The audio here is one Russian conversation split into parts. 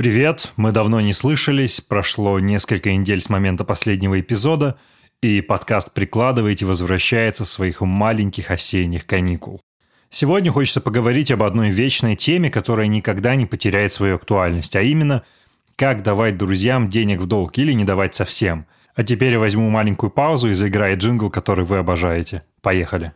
Привет, мы давно не слышались, прошло несколько недель с момента последнего эпизода, и подкаст «Прикладываете» возвращается с своих маленьких осенних каникул. Сегодня хочется поговорить об одной вечной теме, которая никогда не потеряет свою актуальность, а именно, как давать друзьям денег в долг или не давать совсем. А теперь я возьму маленькую паузу и заиграю джингл, который вы обожаете. Поехали.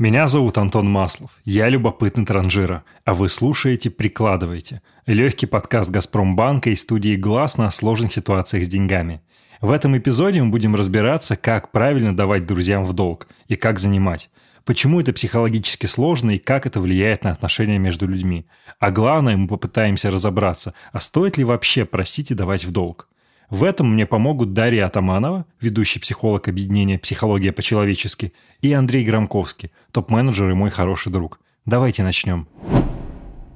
Меня зовут Антон Маслов, я любопытный транжира, а вы слушаете «Прикладывайте» – легкий подкаст «Газпромбанка» и студии «Глаз» на сложных ситуациях с деньгами. В этом эпизоде мы будем разбираться, как правильно давать друзьям в долг и как занимать, почему это психологически сложно и как это влияет на отношения между людьми. А главное, мы попытаемся разобраться, а стоит ли вообще просить и давать в долг. В этом мне помогут Дарья Атаманова, ведущий психолог объединения «Психология по-человечески», и Андрей Громковский, топ-менеджер и мой хороший друг. Давайте начнем.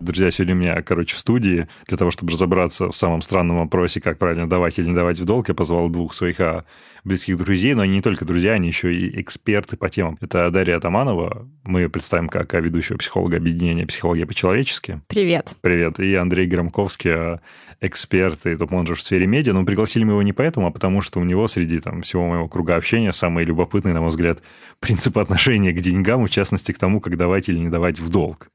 Друзья, сегодня у меня, короче, в студии для того, чтобы разобраться в самом странном вопросе, как правильно давать или не давать в долг, я позвал двух своих а, близких друзей, но они не только друзья, они еще и эксперты по темам. Это Дарья Атаманова, мы ее представим как ведущего психолога объединения «Психология по-человечески». Привет. Привет. И Андрей Громковский, а, эксперт и топ-менеджер в сфере медиа. Но пригласили мы его не поэтому, а потому что у него среди там, всего моего круга общения самый любопытный, на мой взгляд, принцип отношения к деньгам, в частности, к тому, как давать или не давать в долг.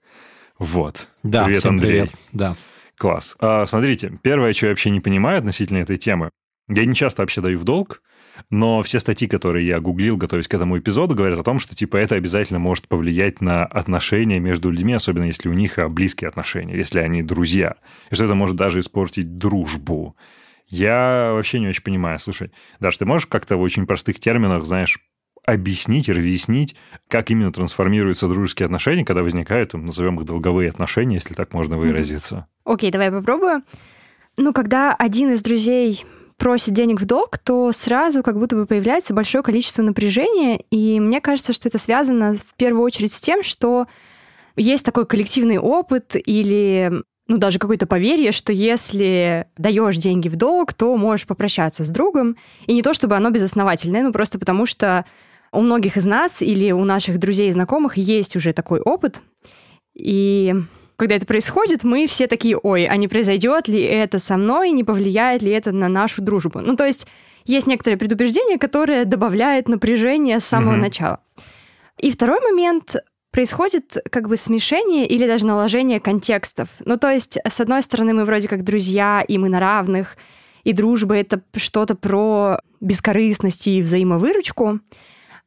Вот. Да, привет, всем Андрей. привет. Да. Класс. А, смотрите, первое, что я вообще не понимаю относительно этой темы, я не часто вообще даю в долг, но все статьи, которые я гуглил, готовясь к этому эпизоду, говорят о том, что типа это обязательно может повлиять на отношения между людьми, особенно если у них а, близкие отношения, если они друзья, и что это может даже испортить дружбу. Я вообще не очень понимаю. Слушай, Даш, ты можешь как-то в очень простых терминах, знаешь, объяснить, разъяснить, как именно трансформируются дружеские отношения, когда возникают, назовем их долговые отношения, если так можно выразиться. Окей, давай попробую. Ну, когда один из друзей просит денег в долг, то сразу как будто бы появляется большое количество напряжения, и мне кажется, что это связано в первую очередь с тем, что есть такой коллективный опыт или ну, даже какое-то поверье, что если даешь деньги в долг, то можешь попрощаться с другом. И не то, чтобы оно безосновательное, ну, просто потому что у многих из нас или у наших друзей и знакомых есть уже такой опыт. И когда это происходит, мы все такие, ой, а не произойдет ли это со мной, не повлияет ли это на нашу дружбу? Ну, то есть есть некоторое предубеждение, которое добавляет напряжение с самого mm-hmm. начала. И второй момент происходит как бы смешение или даже наложение контекстов. Ну, то есть, с одной стороны, мы вроде как друзья, и мы на равных, и дружба — это что-то про бескорыстность и взаимовыручку.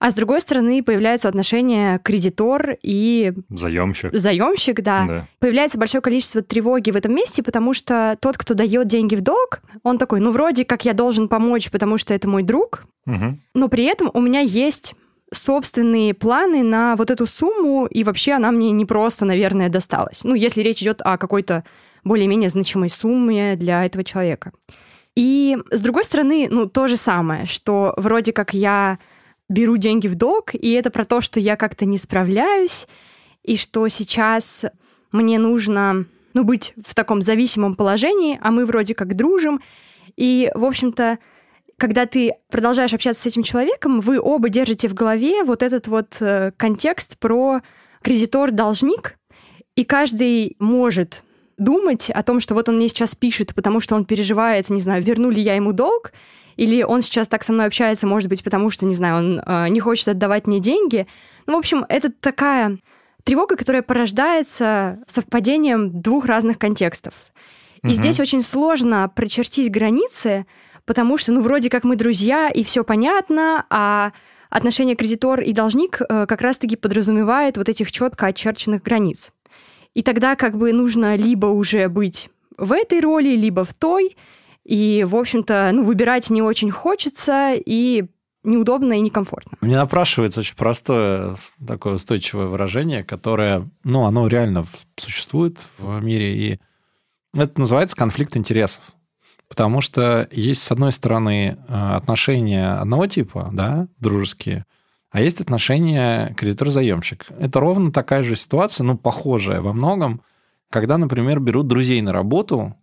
А с другой стороны, появляются отношения кредитор и... Заемщик. Заемщик, да. да. Появляется большое количество тревоги в этом месте, потому что тот, кто дает деньги в долг, он такой, ну, вроде как я должен помочь, потому что это мой друг, угу. но при этом у меня есть собственные планы на вот эту сумму, и вообще она мне не просто, наверное, досталась. Ну, если речь идет о какой-то более-менее значимой сумме для этого человека. И с другой стороны, ну, то же самое, что вроде как я беру деньги в долг, и это про то, что я как-то не справляюсь, и что сейчас мне нужно ну, быть в таком зависимом положении, а мы вроде как дружим. И, в общем-то, когда ты продолжаешь общаться с этим человеком, вы оба держите в голове вот этот вот э, контекст про кредитор-должник, и каждый может думать о том, что вот он мне сейчас пишет, потому что он переживает, не знаю, верну ли я ему долг, или он сейчас так со мной общается, может быть, потому что, не знаю, он э, не хочет отдавать мне деньги. Ну, в общем, это такая тревога, которая порождается совпадением двух разных контекстов. И угу. здесь очень сложно прочертить границы, потому что, ну, вроде как мы друзья, и все понятно, а отношение кредитор и должник э, как раз-таки подразумевает вот этих четко очерченных границ. И тогда как бы нужно либо уже быть в этой роли, либо в той, и, в общем-то, ну, выбирать не очень хочется, и неудобно и некомфортно. Мне напрашивается очень простое такое устойчивое выражение, которое, ну, оно реально существует в мире, и это называется конфликт интересов. Потому что есть, с одной стороны, э, отношения одного типа, да, дружеские, а есть отношения кредитор-заемщик. Это ровно такая же ситуация, ну, похожая во многом, когда, например, берут друзей на работу,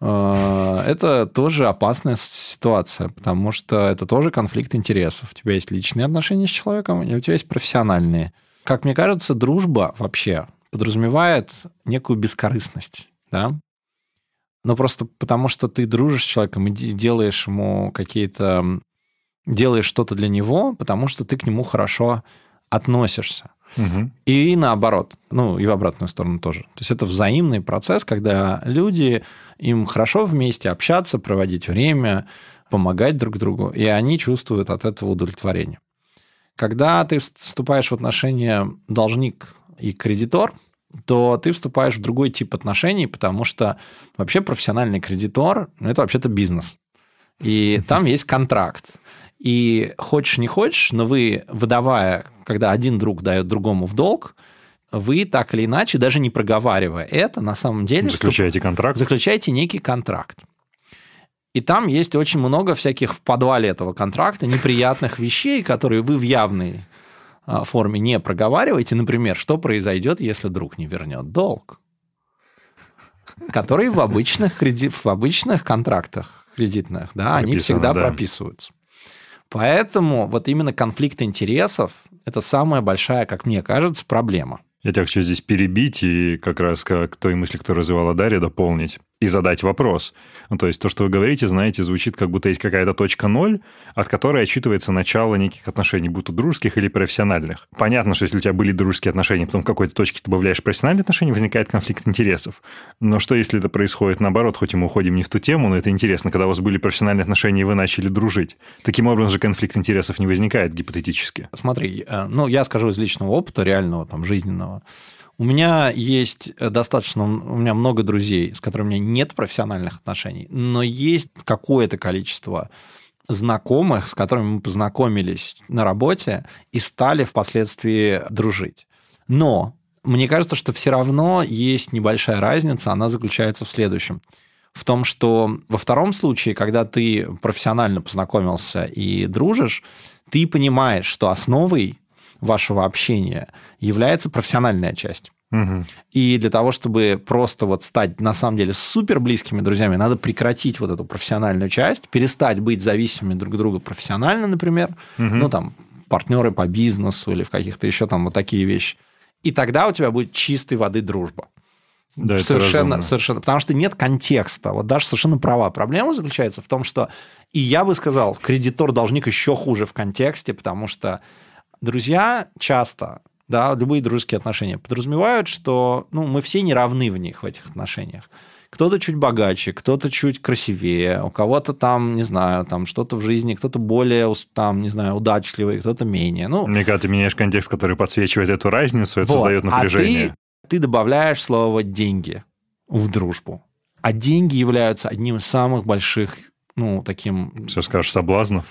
это тоже опасная ситуация, потому что это тоже конфликт интересов. У тебя есть личные отношения с человеком, и у тебя есть профессиональные. Как мне кажется, дружба вообще подразумевает некую бескорыстность, да? Ну, просто потому что ты дружишь с человеком и делаешь ему какие-то... Делаешь что-то для него, потому что ты к нему хорошо относишься. Угу. И наоборот, ну и в обратную сторону тоже. То есть это взаимный процесс, когда люди, им хорошо вместе общаться, проводить время, помогать друг другу, и они чувствуют от этого удовлетворение. Когда ты вступаешь в отношения должник и кредитор, то ты вступаешь в другой тип отношений, потому что вообще профессиональный кредитор ну, это вообще-то бизнес. И там есть контракт. И хочешь не хочешь, но вы, выдавая, когда один друг дает другому в долг, вы так или иначе, даже не проговаривая это, на самом деле... Заключаете контракт? Заключаете некий контракт. И там есть очень много всяких в подвале этого контракта неприятных вещей, которые вы в явной а, форме не проговариваете. Например, что произойдет, если друг не вернет долг? Которые в обычных, креди... в обычных контрактах кредитных, да, они всегда да. прописываются. Поэтому вот именно конфликт интересов – это самая большая, как мне кажется, проблема. Я тебя хочу здесь перебить и как раз к той мысли, которую развивала Дарья, дополнить и задать вопрос. Ну, то есть то, что вы говорите, знаете, звучит как будто есть какая-то точка ноль, от которой отчитывается начало неких отношений, будь то дружеских или профессиональных. Понятно, что если у тебя были дружеские отношения, потом в какой-то точке ты добавляешь профессиональные отношения, возникает конфликт интересов. Но что, если это происходит наоборот, хоть и мы уходим не в ту тему, но это интересно, когда у вас были профессиональные отношения, и вы начали дружить. Таким образом же конфликт интересов не возникает гипотетически. Смотри, э, ну, я скажу из личного опыта, реального, там, жизненного. У меня есть э, достаточно, у меня много друзей, с которыми у меня нет профессиональных отношений, но есть какое-то количество знакомых, с которыми мы познакомились на работе и стали впоследствии дружить. Но мне кажется, что все равно есть небольшая разница, она заключается в следующем. В том, что во втором случае, когда ты профессионально познакомился и дружишь, ты понимаешь, что основой вашего общения является профессиональная часть. Угу. И для того, чтобы просто вот стать на самом деле супер близкими друзьями, надо прекратить вот эту профессиональную часть, перестать быть зависимыми друг друга профессионально, например, угу. ну там партнеры по бизнесу или в каких-то еще там вот такие вещи. И тогда у тебя будет чистой воды дружба. Да, совершенно, совершенно, потому что нет контекста. Вот даже совершенно права. Проблема заключается в том, что, и я бы сказал, кредитор-должник еще хуже в контексте, потому что друзья часто, да, любые дружеские отношения подразумевают, что ну, мы все не равны в них, в этих отношениях. Кто-то чуть богаче, кто-то чуть красивее, у кого-то там, не знаю, там что-то в жизни, кто-то более, там, не знаю, удачливый, кто-то менее. Ну, Мне кажется, ты меняешь контекст, который подсвечивает эту разницу, это вот. создает напряжение. А ты, ты добавляешь слово «деньги» в дружбу. А деньги являются одним из самых больших ну, таким... Все скажешь, соблазнов?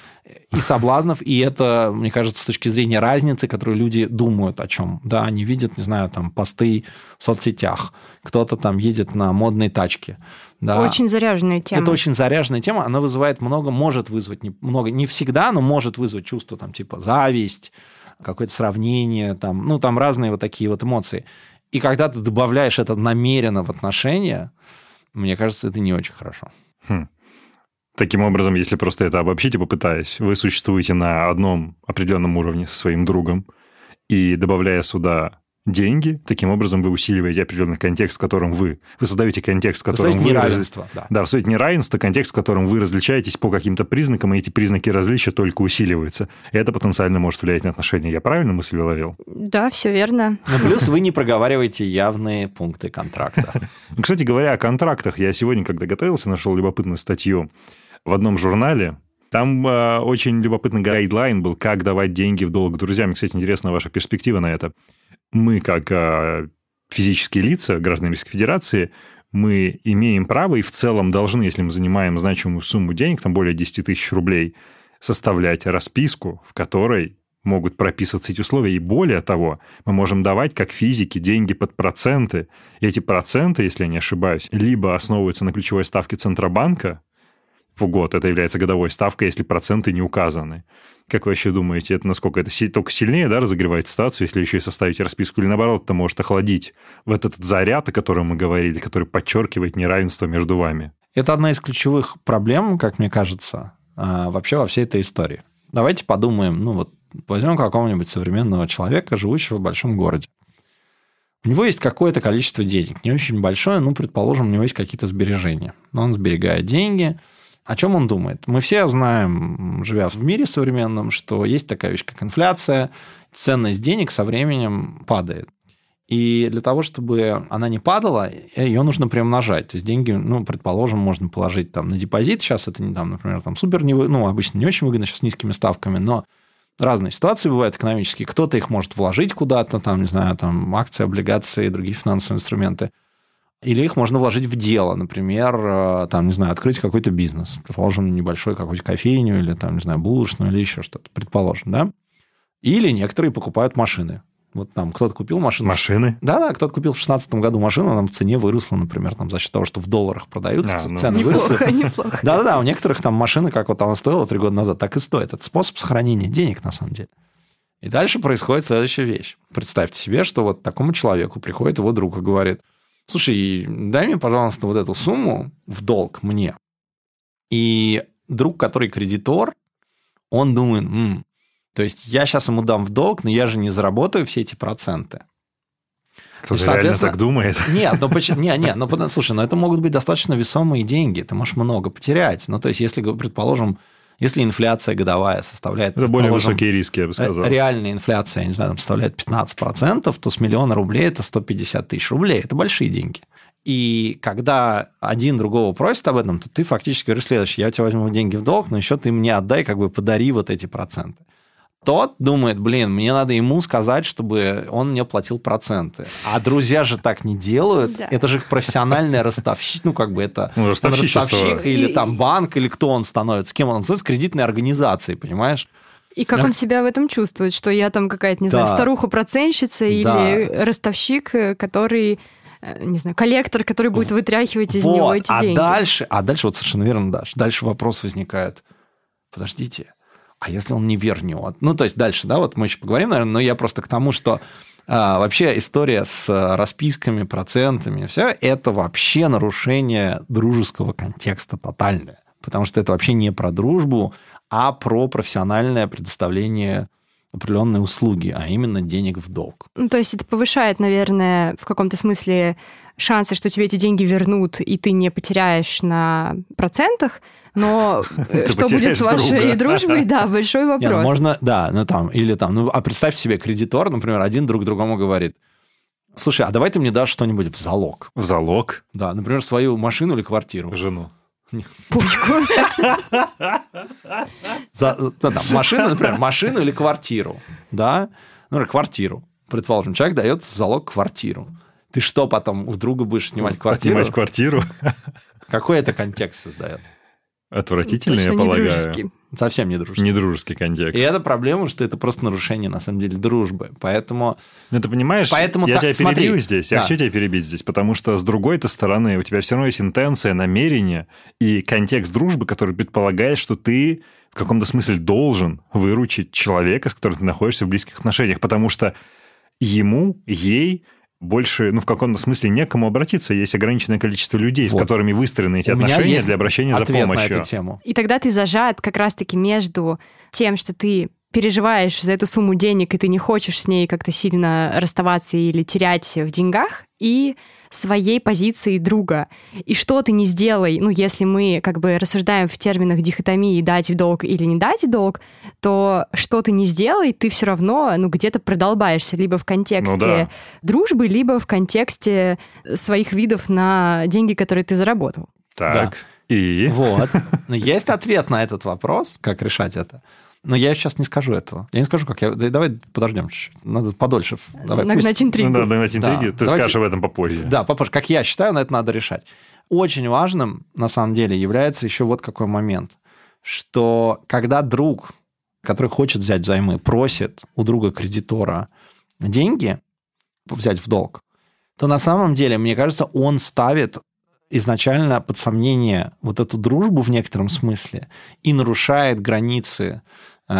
И соблазнов, и это, мне кажется, с точки зрения разницы, которую люди думают о чем. Да, они видят, не знаю, там, посты в соцсетях, кто-то там едет на модной тачке. Да. Очень заряженная тема. Это очень заряженная тема, она вызывает много, может вызвать, не, много, не всегда, но может вызвать чувство, там, типа, зависть, какое-то сравнение, там, ну, там разные вот такие вот эмоции. И когда ты добавляешь это намеренно в отношения, мне кажется, это не очень хорошо. Хм. Таким образом, если просто это обобщить и попытаясь, вы существуете на одном определенном уровне со своим другом, и добавляя сюда деньги, таким образом вы усиливаете определенный контекст, в котором вы... Вы создаете контекст, в котором вы... неравенство, раз... да. Да, вы создаете неравенство, контекст, в котором вы различаетесь по каким-то признакам, и эти признаки различия только усиливаются. И это потенциально может влиять на отношения. Я правильно мысль выловил? Да, все верно. Ну, плюс вы не проговариваете явные пункты контракта. Кстати говоря, о контрактах. Я сегодня, когда готовился, нашел любопытную статью в одном журнале. Там э, очень любопытный гайдлайн был, как давать деньги в долг друзьям. кстати, интересна ваша перспектива на это. Мы, как э, физические лица, граждане Российской Федерации, мы имеем право и в целом должны, если мы занимаем значимую сумму денег, там более 10 тысяч рублей, составлять расписку, в которой могут прописываться эти условия. И более того, мы можем давать, как физики, деньги под проценты. И эти проценты, если я не ошибаюсь, либо основываются на ключевой ставке Центробанка, в год. Это является годовой ставкой, если проценты не указаны. Как вы вообще думаете, это насколько это только сильнее да, разогревает ситуацию, если еще и составить расписку, или наоборот, это может охладить вот этот заряд, о котором мы говорили, который подчеркивает неравенство между вами? Это одна из ключевых проблем, как мне кажется, а, вообще во всей этой истории. Давайте подумаем, ну вот возьмем какого-нибудь современного человека, живущего в большом городе. У него есть какое-то количество денег, не очень большое, ну, предположим, у него есть какие-то сбережения. Он сберегает деньги. О чем он думает? Мы все знаем, живя в мире современном, что есть такая вещь, как инфляция, ценность денег со временем падает. И для того, чтобы она не падала, ее нужно приумножать. То есть деньги, ну, предположим, можно положить там на депозит. Сейчас это, там, например, там супер, не, ну, обычно не очень выгодно, сейчас с низкими ставками, но разные ситуации бывают экономические. Кто-то их может вложить куда-то, там, не знаю, там, акции, облигации, другие финансовые инструменты. Или их можно вложить в дело, например, э, там, не знаю, открыть какой-то бизнес, предположим, небольшой какую-то кофейню или, там, не знаю, булочную или еще что-то, предположим, да? Или некоторые покупают машины. Вот там кто-то купил машину. Машины? Да, да, кто-то купил в 2016 году машину, она в цене выросла, например, там, за счет того, что в долларах продаются, а, ну, цены неплохо, выросли. Неплохо. Да-да-да, у некоторых там машины, как вот она стоила три года назад, так и стоит. Это способ сохранения денег, на самом деле. И дальше происходит следующая вещь. Представьте себе, что вот такому человеку приходит его друг и говорит, слушай, дай мне, пожалуйста, вот эту сумму в долг мне. И друг, который кредитор, он думает, М, то есть я сейчас ему дам в долг, но я же не заработаю все эти проценты. Кто-то реально так думает? Нет, ну почему? Не, не, ну слушай, ну это могут быть достаточно весомые деньги, ты можешь много потерять. Ну, то есть, если, предположим, если инфляция годовая составляет... Это более высокие риски, я бы сказал. Реальная инфляция, я не знаю, там составляет 15%, то с миллиона рублей это 150 тысяч рублей. Это большие деньги. И когда один другого просит об этом, то ты фактически говоришь следующее, я у тебя возьму деньги в долг, но еще ты мне отдай, как бы подари вот эти проценты. Тот думает, блин, мне надо ему сказать, чтобы он мне платил проценты. А друзья же так не делают. Да. Это же профессиональный ростовщик. Ну, как бы это ну, ростовщик или там банк, или кто он становится. Кем он становится? Кредитной организацией, понимаешь? И как да. он себя в этом чувствует, что я там какая-то, не да. знаю, старуха-проценщица да. или ростовщик, который э, не знаю, коллектор, который будет вытряхивать из вот. него эти а деньги. Дальше, а дальше вот совершенно верно, Даш, дальше вопрос возникает. Подождите, а если он не вернет? Ну, то есть дальше, да, вот мы еще поговорим, наверное, но я просто к тому, что а, вообще история с расписками, процентами, все это вообще нарушение дружеского контекста тотальное. Потому что это вообще не про дружбу, а про профессиональное предоставление определенной услуги, а именно денег в долг. Ну, то есть это повышает, наверное, в каком-то смысле шансы, что тебе эти деньги вернут, и ты не потеряешь на процентах, но э, что будет с вашей дружбой, да, большой вопрос. Не, ну, можно, да, ну там, или там, ну, а представь себе кредитор, например, один друг другому говорит, слушай, а давай ты мне дашь что-нибудь в залог. В залог? Да, например, свою машину или квартиру. Жену. Пучку. Машину, например, машину или квартиру, да, например, квартиру. Предположим, человек дает в залог квартиру. Ты что потом у друга будешь снимать квартиру? Снимать квартиру? Какой это контекст создает? Отвратительный, я полагаю. Не Совсем не дружеский. Не дружеский контекст. И это проблема, что это просто нарушение, на самом деле, дружбы. Поэтому... Ну, ты понимаешь, Поэтому я та... тебя перебью Смотри. здесь, я да. хочу тебя перебить здесь, потому что с другой-то стороны у тебя все равно есть интенция, намерение и контекст дружбы, который предполагает, что ты в каком-то смысле должен выручить человека, с которым ты находишься в близких отношениях, потому что ему, ей больше, ну, в каком-то смысле некому обратиться. Есть ограниченное количество людей, вот. с которыми выстроены эти У отношения для обращения за помощью. На эту тему. И тогда ты зажат как раз-таки между тем, что ты переживаешь за эту сумму денег, и ты не хочешь с ней как-то сильно расставаться или терять в деньгах, и своей позиции друга. И что ты не сделай, ну, если мы как бы рассуждаем в терминах дихотомии дать в долг или не дать в долг, то что ты не сделай, ты все равно, ну, где-то продолбаешься либо в контексте ну, да. дружбы, либо в контексте своих видов на деньги, которые ты заработал. Так. Да. И? Вот. Есть ответ на этот вопрос, как решать это. Но я сейчас не скажу этого. Я не скажу, как я... давай подождем чуть-чуть. Надо подольше. Давай, нагнать пусть... интригу. Ну, да, нагнать интриги. Да. Ты Давайте... скажешь об этом попозже. Да, попозже. Как я считаю, на это надо решать. Очень важным, на самом деле, является еще вот какой момент. Что когда друг, который хочет взять взаймы, просит у друга кредитора деньги взять в долг, то на самом деле, мне кажется, он ставит изначально под сомнение вот эту дружбу в некотором смысле и нарушает границы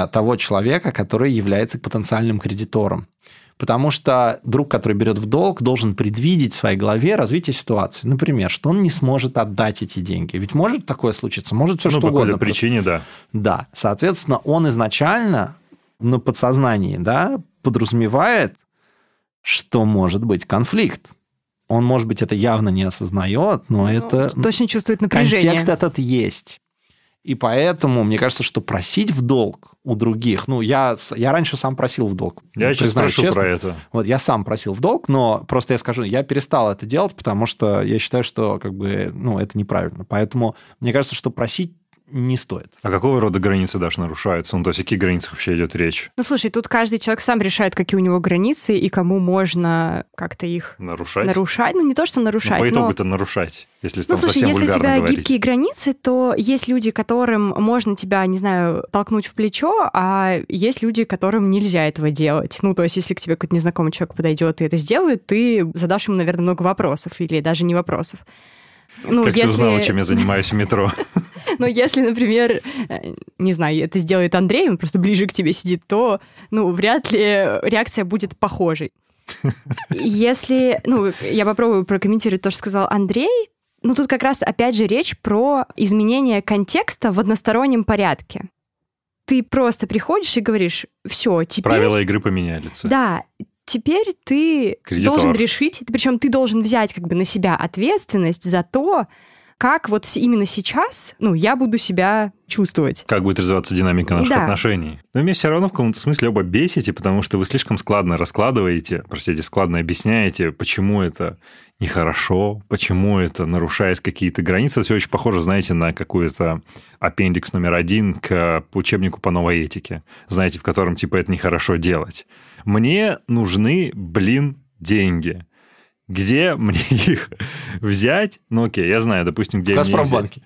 того человека, который является потенциальным кредитором. Потому что друг, который берет в долг, должен предвидеть в своей голове развитие ситуации. Например, что он не сможет отдать эти деньги. Ведь может такое случиться, может все ну, что по угодно. по причине, да. Да, соответственно, он изначально на подсознании да, подразумевает, что может быть конфликт. Он, может быть, это явно не осознает, но ну, это... Точно чувствует напряжение. Контекст этот есть. И поэтому мне кажется, что просить в долг у других, ну, я, я раньше сам просил в долг. Я сейчас спрошу честно. про это. Вот я сам просил в долг, но просто я скажу, я перестал это делать, потому что я считаю, что как бы, ну, это неправильно. Поэтому мне кажется, что просить не стоит. А какого рода границы даже нарушаются? Ну, то есть, о каких границах вообще идет речь? Ну, слушай, тут каждый человек сам решает, какие у него границы и кому можно как-то их... Нарушать? Нарушать. Ну, не то, что нарушать, ну, по итогу-то но... нарушать, если ну, там слушай, совсем если у тебя говорить. гибкие границы, то есть люди, которым можно тебя, не знаю, толкнуть в плечо, а есть люди, которым нельзя этого делать. Ну, то есть, если к тебе какой-то незнакомый человек подойдет и это сделает, ты задашь ему, наверное, много вопросов или даже не вопросов. Ну, как если... ты узнала, чем я занимаюсь в метро? Но если, например, э, не знаю, это сделает Андрей, он просто ближе к тебе сидит, то, ну, вряд ли реакция будет похожей. Если, ну, я попробую прокомментировать то, что сказал Андрей, ну, тут как раз, опять же, речь про изменение контекста в одностороннем порядке. Ты просто приходишь и говоришь, все, теперь... Правила игры поменялись. Да, теперь ты Кредитор. должен решить, причем ты должен взять как бы на себя ответственность за то, как вот именно сейчас, ну, я буду себя чувствовать. Как будет развиваться динамика наших да. отношений. Но меня все равно в каком-то смысле оба бесите, потому что вы слишком складно раскладываете, простите, складно объясняете, почему это нехорошо, почему это нарушает какие-то границы. Это все очень похоже, знаете, на какой-то аппендикс номер один к учебнику по новой этике, знаете, в котором типа это нехорошо делать. Мне нужны, блин, деньги где мне их взять? Ну, окей, я знаю, допустим, где В Газпромбанке.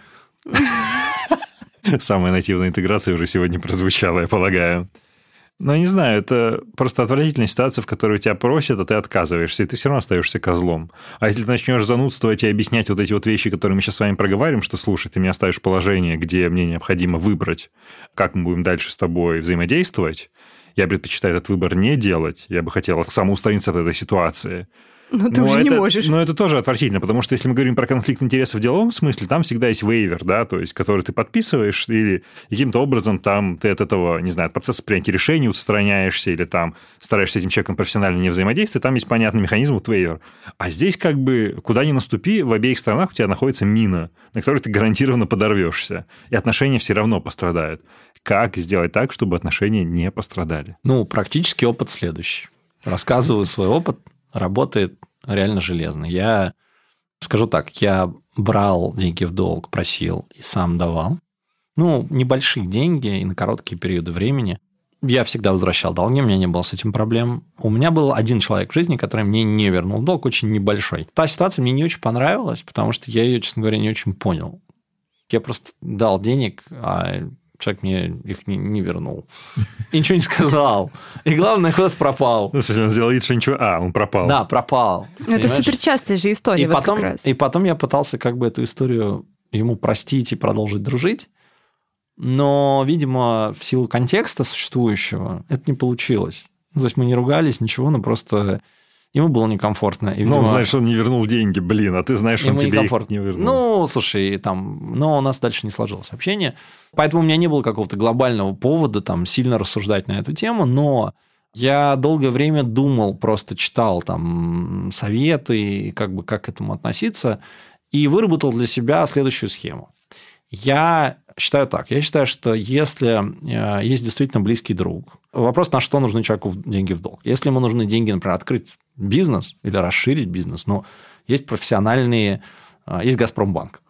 Самая нативная интеграция уже сегодня прозвучала, я полагаю. Но не знаю, это просто отвратительная ситуация, в которой тебя просят, а ты отказываешься, и ты все равно остаешься козлом. А если ты начнешь занудствовать и объяснять вот эти вот вещи, которые мы сейчас с вами проговариваем, что слушай, ты меня ставишь в положение, где мне необходимо выбрать, как мы будем дальше с тобой взаимодействовать, я предпочитаю этот выбор не делать, я бы хотел самоустраниться от этой ситуации. Но ты но уже это, не можешь. Но это тоже отвратительно, потому что если мы говорим про конфликт интересов в деловом смысле, там всегда есть вейвер, да, то есть, который ты подписываешь, или каким-то образом там ты от этого, не знаю, от процесса принятия решений устраняешься, или там стараешься с этим человеком профессионально не взаимодействовать, там есть понятный механизм вот вейвер. А здесь как бы куда ни наступи, в обеих сторонах у тебя находится мина, на которой ты гарантированно подорвешься, и отношения все равно пострадают. Как сделать так, чтобы отношения не пострадали? Ну, практически опыт следующий. Рассказываю свой опыт – работает реально железно. Я скажу так, я брал деньги в долг, просил и сам давал. Ну, небольшие деньги и на короткие периоды времени. Я всегда возвращал долги, у меня не было с этим проблем. У меня был один человек в жизни, который мне не вернул долг, очень небольшой. Та ситуация мне не очень понравилась, потому что я ее, честно говоря, не очень понял. Я просто дал денег, а человек мне их не, не вернул. И ничего не сказал. И главное, куда-то пропал. Ну, он сделал вид, что ничего... А, он пропал. Да, пропал. Ну, это супер частая же история. И, вот потом, и потом я пытался как бы эту историю ему простить и продолжить дружить. Но, видимо, в силу контекста существующего это не получилось. Ну, то есть мы не ругались, ничего, но просто ему было некомфортно. И, ну, он знает, что он не вернул деньги, блин, а ты знаешь, что он тебе их не вернул. Ну, слушай, там, но у нас дальше не сложилось общение. Поэтому у меня не было какого-то глобального повода там сильно рассуждать на эту тему, но я долгое время думал, просто читал там советы, как бы как к этому относиться, и выработал для себя следующую схему. Я считаю так. Я считаю, что если э, есть действительно близкий друг, вопрос, на что нужны человеку деньги в долг. Если ему нужны деньги, например, открыть бизнес или расширить бизнес, но есть профессиональные, э, есть Газпромбанк.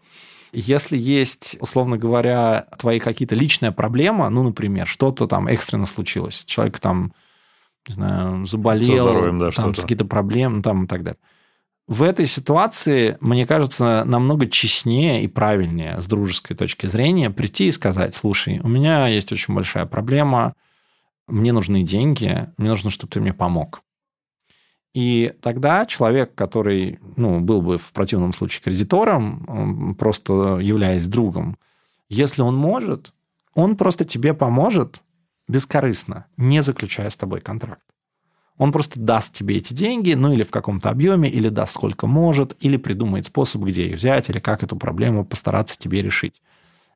Если есть, условно говоря, твои какие-то личная проблема, ну, например, что-то там экстренно случилось, человек там, не знаю, заболел, здоровьем, да, там какие-то проблемы там и так далее в этой ситуации, мне кажется, намного честнее и правильнее с дружеской точки зрения прийти и сказать, слушай, у меня есть очень большая проблема, мне нужны деньги, мне нужно, чтобы ты мне помог. И тогда человек, который ну, был бы в противном случае кредитором, просто являясь другом, если он может, он просто тебе поможет бескорыстно, не заключая с тобой контракт. Он просто даст тебе эти деньги, ну или в каком-то объеме, или даст сколько может, или придумает способ, где их взять, или как эту проблему постараться тебе решить.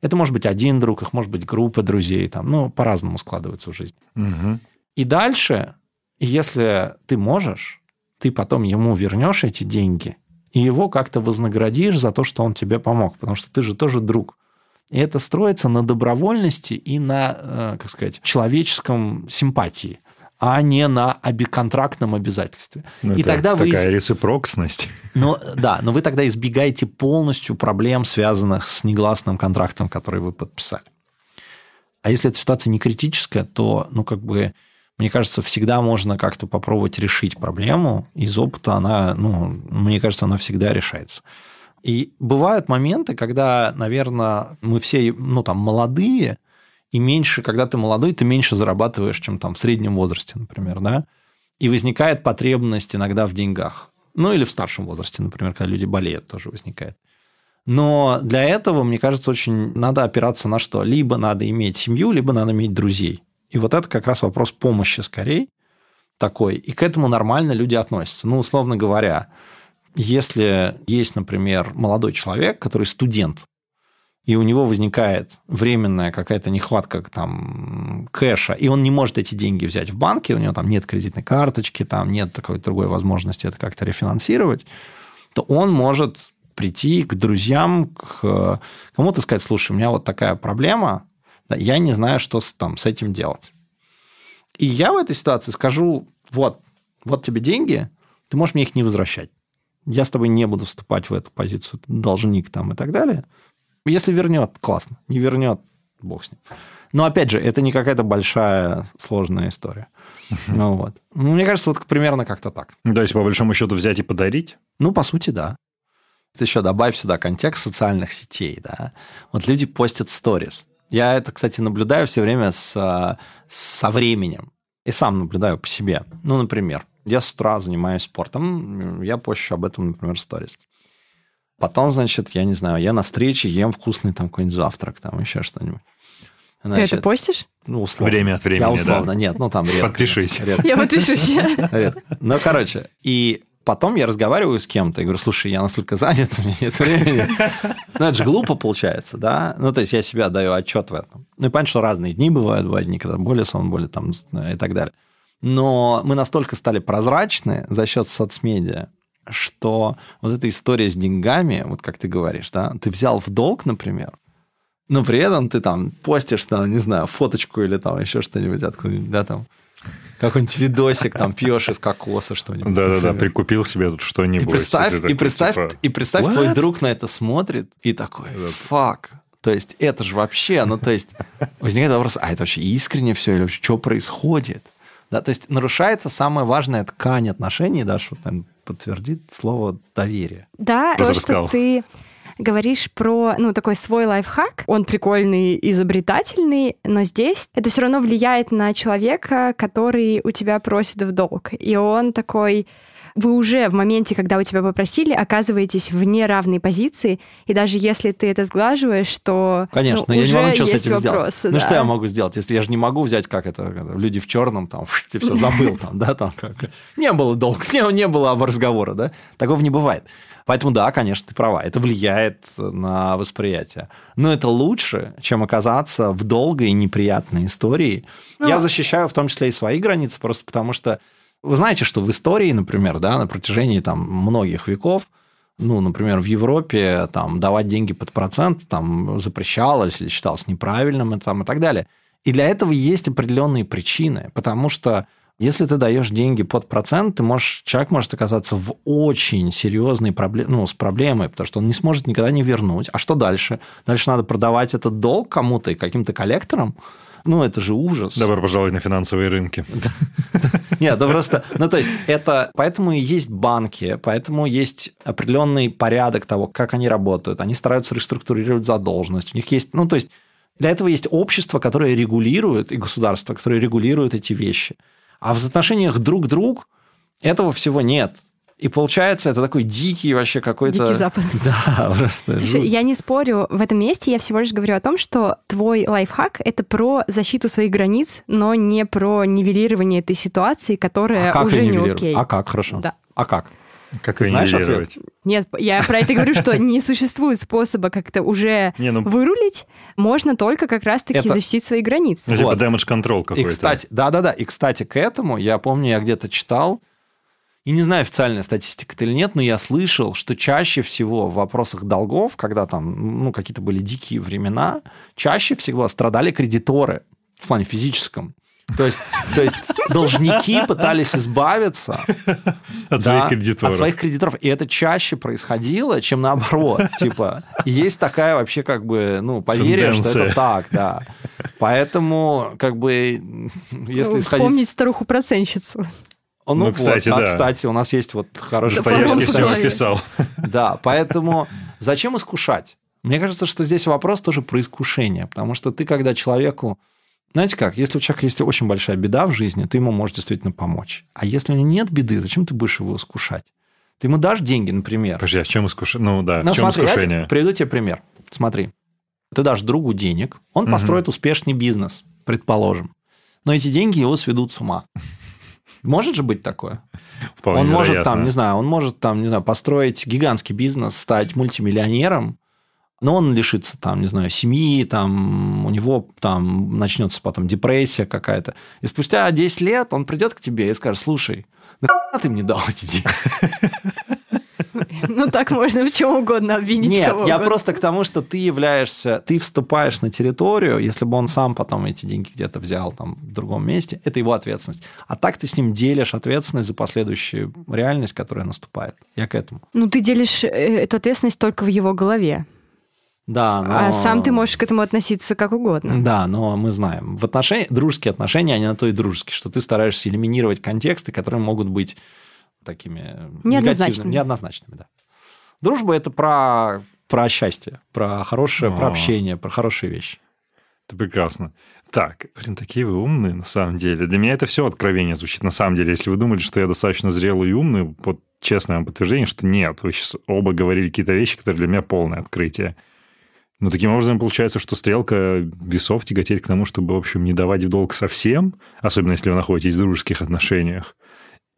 Это может быть один друг, их может быть группа друзей, там, ну, по-разному складывается в жизни. Угу. И дальше, если ты можешь, ты потом ему вернешь эти деньги, и его как-то вознаградишь за то, что он тебе помог, потому что ты же тоже друг. И это строится на добровольности и на, э, как сказать, человеческом симпатии а не на контрактном обязательстве. Ну, и тогда такая вы... рецепроксность. Ну, да, но вы тогда избегаете полностью проблем, связанных с негласным контрактом, который вы подписали. А если эта ситуация не критическая, то, ну, как бы, мне кажется, всегда можно как-то попробовать решить проблему. Из опыта она, ну, мне кажется, она всегда решается. И бывают моменты, когда, наверное, мы все, ну, там, молодые – и меньше, когда ты молодой, ты меньше зарабатываешь, чем там в среднем возрасте, например, да, и возникает потребность иногда в деньгах. Ну, или в старшем возрасте, например, когда люди болеют, тоже возникает. Но для этого, мне кажется, очень надо опираться на что? Либо надо иметь семью, либо надо иметь друзей. И вот это как раз вопрос помощи скорее такой. И к этому нормально люди относятся. Ну, условно говоря, если есть, например, молодой человек, который студент, и у него возникает временная какая-то нехватка там кэша, и он не может эти деньги взять в банке, у него там нет кредитной карточки, там нет такой другой возможности это как-то рефинансировать, то он может прийти к друзьям, к кому-то сказать, слушай, у меня вот такая проблема, я не знаю, что там с этим делать. И я в этой ситуации скажу, вот, вот тебе деньги, ты можешь мне их не возвращать. Я с тобой не буду вступать в эту позицию должник там и так далее – если вернет, классно. Не вернет, бог с ним. Но опять же, это не какая-то большая сложная история. Ну вот. Ну, мне кажется, вот примерно как-то так. Ну, то есть, по большому счету, взять и подарить? Ну, по сути, да. Ты еще добавь сюда контекст социальных сетей, да. Вот люди постят сторис. Я это, кстати, наблюдаю все время с, со временем. И сам наблюдаю по себе. Ну, например, я с утра занимаюсь спортом, я пощу об этом, например, сторис. Потом, значит, я не знаю, я на встрече ем вкусный там какой-нибудь завтрак, там еще что-нибудь. Значит, Ты это постишь? Ну, условно. Время от времени, Я условно, да? нет, ну там редко. Подпишись. Редко. Я подпишусь. Редко. Ну, короче, и потом я разговариваю с кем-то и говорю, слушай, я настолько занят, у меня нет времени. Ну, это же глупо получается, да? Ну, то есть я себя даю отчет в этом. Ну, и понятно, что разные дни бывают, бывают дни, когда более сон, более там и так далее. Но мы настолько стали прозрачны за счет соцмедиа, что вот эта история с деньгами, вот как ты говоришь, да, ты взял в долг, например, но при этом ты там постишь, там, не знаю, фоточку или там еще что-нибудь откуда-нибудь, да, там, какой-нибудь видосик, там, пьешь из кокоса что-нибудь. Да-да-да, прикупил себе тут что-нибудь. И представь, и представь, типа, и представь твой друг на это смотрит и такой, фак, то есть это же вообще, ну то есть возникает вопрос, а это вообще искренне все или вообще что происходит? Да, то есть нарушается самая важная ткань отношений, да, что там подтвердит слово доверие. Да, то, что ты говоришь про, ну, такой свой лайфхак. Он прикольный, изобретательный, но здесь это все равно влияет на человека, который у тебя просит в долг. И он такой, вы уже в моменте, когда у тебя попросили, оказываетесь в неравной позиции, и даже если ты это сглаживаешь, то Конечно, ну, я уже не могу ничего с этим вопросы, сделать. Да. Ну что я могу сделать, если я же не могу взять, как это, люди в черном, там, ты все забыл, там, да, там, как не было долг, не, не было разговора, да, такого не бывает. Поэтому да, конечно, ты права, это влияет на восприятие. Но это лучше, чем оказаться в долгой и неприятной истории. Ну, я защищаю в том числе и свои границы, просто потому что вы знаете, что в истории, например, да, на протяжении там многих веков, ну, например, в Европе там давать деньги под процент там запрещалось или считалось неправильным и, там, и так далее. И для этого есть определенные причины, потому что если ты даешь деньги под процент, ты можешь, человек может оказаться в очень серьезной проблеме, ну, с проблемой, потому что он не сможет никогда не вернуть. А что дальше? Дальше надо продавать этот долг кому-то и каким-то коллекторам. Ну, это же ужас. Добро пожаловать на финансовые рынки. Нет, да просто... Ну, то есть, это... Поэтому и есть банки, поэтому есть определенный порядок того, как они работают. Они стараются реструктурировать задолженность. У них есть... Ну, то есть, для этого есть общество, которое регулирует, и государство, которое регулирует эти вещи. А в отношениях друг к другу Этого всего нет. И получается, это такой дикий вообще какой-то... Дикий запад. Да, просто... Слушай, я не спорю в этом месте, я всего лишь говорю о том, что твой лайфхак — это про защиту своих границ, но не про нивелирование этой ситуации, которая а уже не окей. А как, хорошо. Да. А как? Как Ты знаешь ответ? Нет, я про это говорю, что не существует способа как-то уже не, ну... вырулить. Можно только как раз-таки это... защитить свои границы. Ну, типа damage control какой-то. И, кстати, да-да-да. И, кстати, к этому, я помню, я где-то читал, и не знаю, официальная статистика это или нет, но я слышал, что чаще всего в вопросах долгов, когда там ну, какие-то были дикие времена, чаще всего страдали кредиторы в плане физическом. То есть, то есть должники пытались избавиться от да, своих кредиторов. От своих кредиторов. И это чаще происходило, чем наоборот. Типа, есть такая вообще как бы, ну, поверье, Тенденция. что это так, да. Поэтому, как бы, если Вспомнить исходить... старуху-проценщицу. Ну, ну вот, кстати, а, да. кстати, у нас есть вот хороший... Достоевский все писал. Да, поэтому зачем искушать? Мне кажется, что здесь вопрос тоже про искушение, потому что ты, когда человеку... Знаете как, если у человека есть очень большая беда в жизни, ты ему можешь действительно помочь. А если у него нет беды, зачем ты будешь его искушать? Ты ему дашь деньги, например. Подожди, а в чем искушение? Ну да, ну, в чем смотри, искушение? Я приведу тебе пример. Смотри, ты дашь другу денег, он угу. построит успешный бизнес, предположим. Но эти деньги его сведут с ума. Может же быть такое? Вполне он вероятно. может там, не знаю, он может там, не знаю, построить гигантский бизнес, стать мультимиллионером, но он лишится там, не знаю, семьи, там у него там начнется потом депрессия какая-то. И спустя 10 лет он придет к тебе и скажет, слушай, нахуя ты мне дал эти деньги? Ну, так можно в чем угодно обвинить Нет, кого я просто к тому, что ты являешься, ты вступаешь на территорию, если бы он сам потом эти деньги где-то взял там в другом месте, это его ответственность. А так ты с ним делишь ответственность за последующую реальность, которая наступает. Я к этому. Ну, ты делишь э, эту ответственность только в его голове. Да, но... А сам ты можешь к этому относиться как угодно. Да, но мы знаем. В отношении, дружеские отношения, они на то и дружеские, что ты стараешься элиминировать контексты, которые могут быть такими негативными, неоднозначными. Да. Дружба – это про, про счастье, про хорошее, О. про общение, про хорошие вещи. Это прекрасно. Так, блин, такие вы умные, на самом деле. Для меня это все откровение звучит, на самом деле. Если вы думали, что я достаточно зрелый и умный, вот честное вам подтверждение, что нет. Вы сейчас оба говорили какие-то вещи, которые для меня полное открытие. Но таким образом получается, что стрелка весов тяготеет к тому, чтобы, в общем, не давать в долг совсем, особенно если вы находитесь в дружеских отношениях,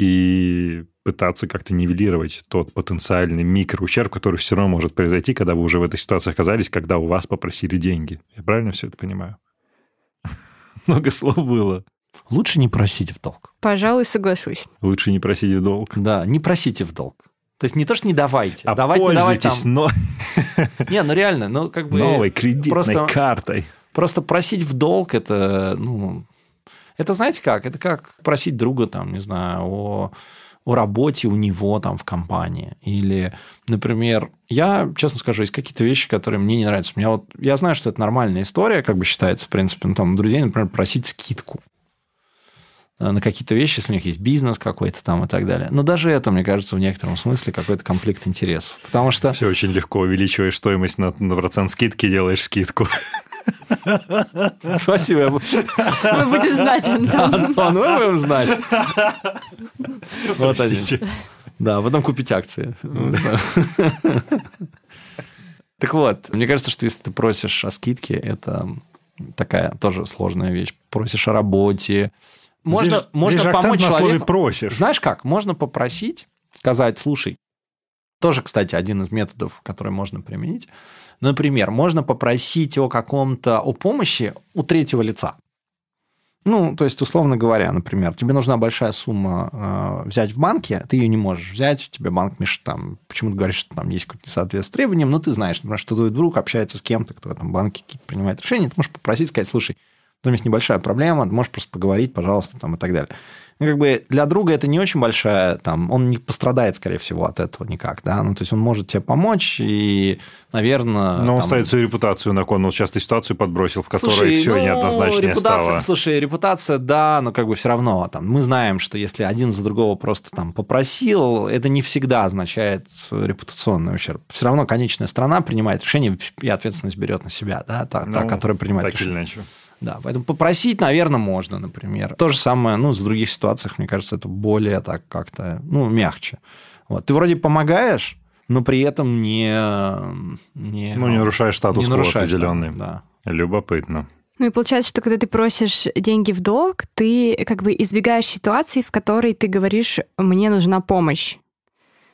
и пытаться как-то нивелировать тот потенциальный микроущерб, который все равно может произойти, когда вы уже в этой ситуации оказались, когда у вас попросили деньги. Я правильно все это понимаю? Много слов было. Лучше не просить в долг. Пожалуй, соглашусь. Лучше не просить в долг. Да, не просите в долг. То есть не то, что не давайте. А давайте, не давайте там. Но... Не, ну реально, ну как бы... Новой кредитной просто, картой. Просто просить в долг, это, ну... Это знаете как? Это как просить друга, там, не знаю, о о работе у него там в компании. Или, например, я, честно скажу, есть какие-то вещи, которые мне не нравятся. Меня вот, я знаю, что это нормальная история, как бы считается, в принципе, ну, там, друзей, например, просить скидку э, на какие-то вещи, если у них есть бизнес какой-то там и так далее. Но даже это, мне кажется, в некотором смысле какой-то конфликт интересов. Потому что... Все очень легко. Увеличиваешь стоимость на, на процент скидки, делаешь скидку. Спасибо. Мы будем знать, Антон. Мы будем знать. Вот они. Да, потом купить акции. Так вот, мне кажется, что если ты просишь о скидке, это такая тоже сложная вещь. Просишь о работе. Можно, здесь, можно здесь помочь на человеку. просишь. Знаешь как? Можно попросить, сказать, слушай, тоже, кстати, один из методов, который можно применить. Например, можно попросить о каком-то, о помощи у третьего лица. Ну, то есть, условно говоря, например, тебе нужна большая сумма э, взять в банке, ты ее не можешь взять, тебе банк мешает, там, почему-то говорит, что там есть какое-то несоответствие требованиям, но ты знаешь, например, что твой друг общается с кем-то, кто в этом банке принимает решения, ты можешь попросить, сказать, слушай, там есть небольшая проблема, можешь просто поговорить, пожалуйста, там, и так далее ну, как бы для друга это не очень большая, там, он не пострадает, скорее всего, от этого никак, да, ну, то есть он может тебе помочь и, наверное... Но он там... ставит свою репутацию на кон, он сейчас ты ситуацию подбросил, в которой слушай, все ну, неоднозначнее репутация, стало. Слушай, репутация, да, но как бы все равно, там, мы знаем, что если один за другого просто там попросил, это не всегда означает репутационный ущерб. Все равно конечная страна принимает решение и ответственность берет на себя, да, та, ну, та которая принимает так решение. или иначе. Да, поэтому попросить, наверное, можно, например. То же самое, ну, в других ситуациях, мне кажется, это более так как-то, ну, мягче. Вот. Ты вроде помогаешь, но при этом не... не ну, не нарушаешь статус не нарушаешь, определенный. Да. Любопытно. Ну и получается, что когда ты просишь деньги в долг, ты как бы избегаешь ситуации, в которой ты говоришь «мне нужна помощь».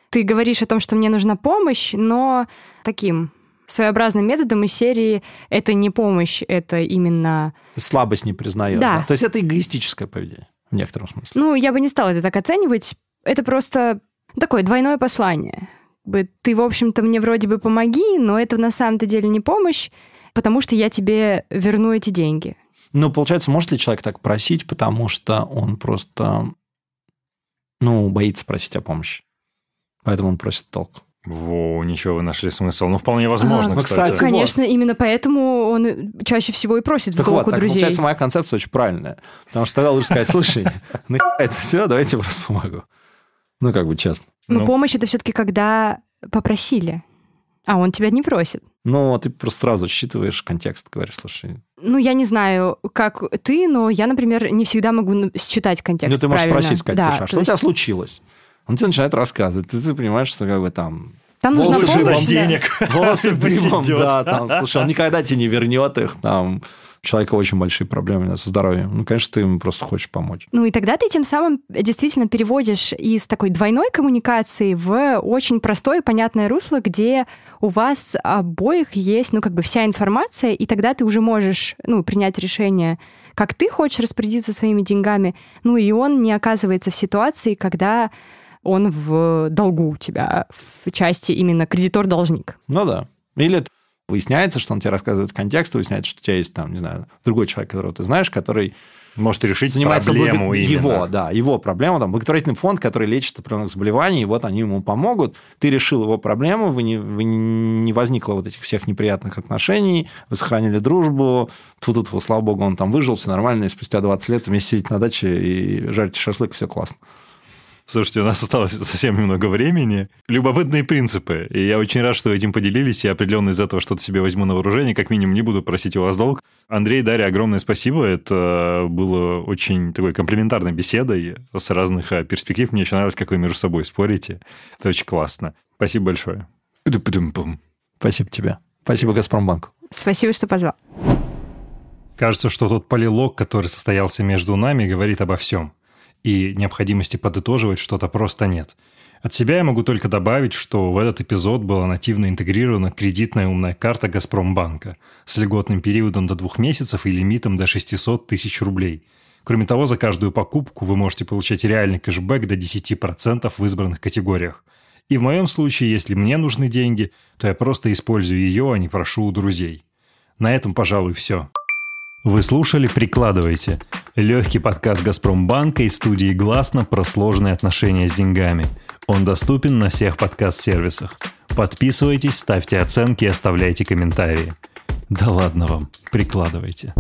Ты говоришь о том, что мне нужна помощь, но таким своеобразным методом из серии «это не помощь, это именно...» Слабость не признаешь. Да. да. То есть это эгоистическое поведение в некотором смысле. Ну, я бы не стала это так оценивать. Это просто такое двойное послание. Ты, в общем-то, мне вроде бы помоги, но это на самом-то деле не помощь, потому что я тебе верну эти деньги. Ну, получается, может ли человек так просить, потому что он просто, ну, боится просить о помощи? Поэтому он просит толк. Во, ничего, вы нашли смысл. Ну, вполне возможно, а, ну, кстати. кстати. Конечно, вот. именно поэтому он чаще всего и просит так в долг вот, у так друзей. получается, моя концепция очень правильная. Потому что тогда лучше сказать, слушай, это все, давайте я просто помогу. Ну, как бы честно. Но ну, помощь это все-таки когда попросили, а он тебя не просит. Ну, ты просто сразу считываешь контекст, говоришь, слушай. Ну, я не знаю, как ты, но я, например, не всегда могу считать контекст. Ну, ты можешь правильно. спросить, сказать, да, слушай, а что есть... у тебя случилось? Он тебе начинает рассказывать. Ты, ты понимаешь, что как бы там там волосы помощь, денег. Волосы дымом, да, там, слушай, он никогда тебе не вернет их, там, у человека очень большие проблемы со здоровьем. Ну, конечно, ты ему просто хочешь помочь. Ну, и тогда ты тем самым действительно переводишь из такой двойной коммуникации в очень простое, понятное русло, где у вас обоих есть, ну, как бы вся информация, и тогда ты уже можешь, ну, принять решение, как ты хочешь распорядиться своими деньгами, ну, и он не оказывается в ситуации, когда он в долгу у тебя в части именно кредитор-должник. Ну да. Или выясняется, что он тебе рассказывает контекст, выясняется, что у тебя есть там, не знаю, другой человек, которого ты знаешь, который может решить занимается проблему благо... именно. Его, да, его проблему, там, благотворительный фонд, который лечит определенных заболеваний, и вот они ему помогут, ты решил его проблему, вы не, вы не возникло вот этих всех неприятных отношений, вы сохранили дружбу, тут тут слава богу, он там выжил, все нормально, и спустя 20 лет вместе сидеть на даче и жарить шашлык, все классно. Слушайте, у нас осталось совсем немного времени. Любопытные принципы. И я очень рад, что этим поделились. Я определенно из этого что-то себе возьму на вооружение. Как минимум не буду просить у вас долг. Андрей, Дарья, огромное спасибо. Это было очень такой комплементарной беседой с разных а, перспектив. Мне очень нравилось, как вы между собой спорите. Это очень классно. Спасибо большое. Спасибо тебе. Спасибо Газпромбанку. Спасибо, что позвал. Кажется, что тот полилог, который состоялся между нами, говорит обо всем и необходимости подытоживать что-то просто нет. От себя я могу только добавить, что в этот эпизод была нативно интегрирована кредитная умная карта «Газпромбанка» с льготным периодом до двух месяцев и лимитом до 600 тысяч рублей. Кроме того, за каждую покупку вы можете получать реальный кэшбэк до 10% в избранных категориях. И в моем случае, если мне нужны деньги, то я просто использую ее, а не прошу у друзей. На этом, пожалуй, все. Вы слушали «Прикладывайте» – легкий подкаст «Газпромбанка» и студии «Гласно» про сложные отношения с деньгами. Он доступен на всех подкаст-сервисах. Подписывайтесь, ставьте оценки и оставляйте комментарии. Да ладно вам, прикладывайте.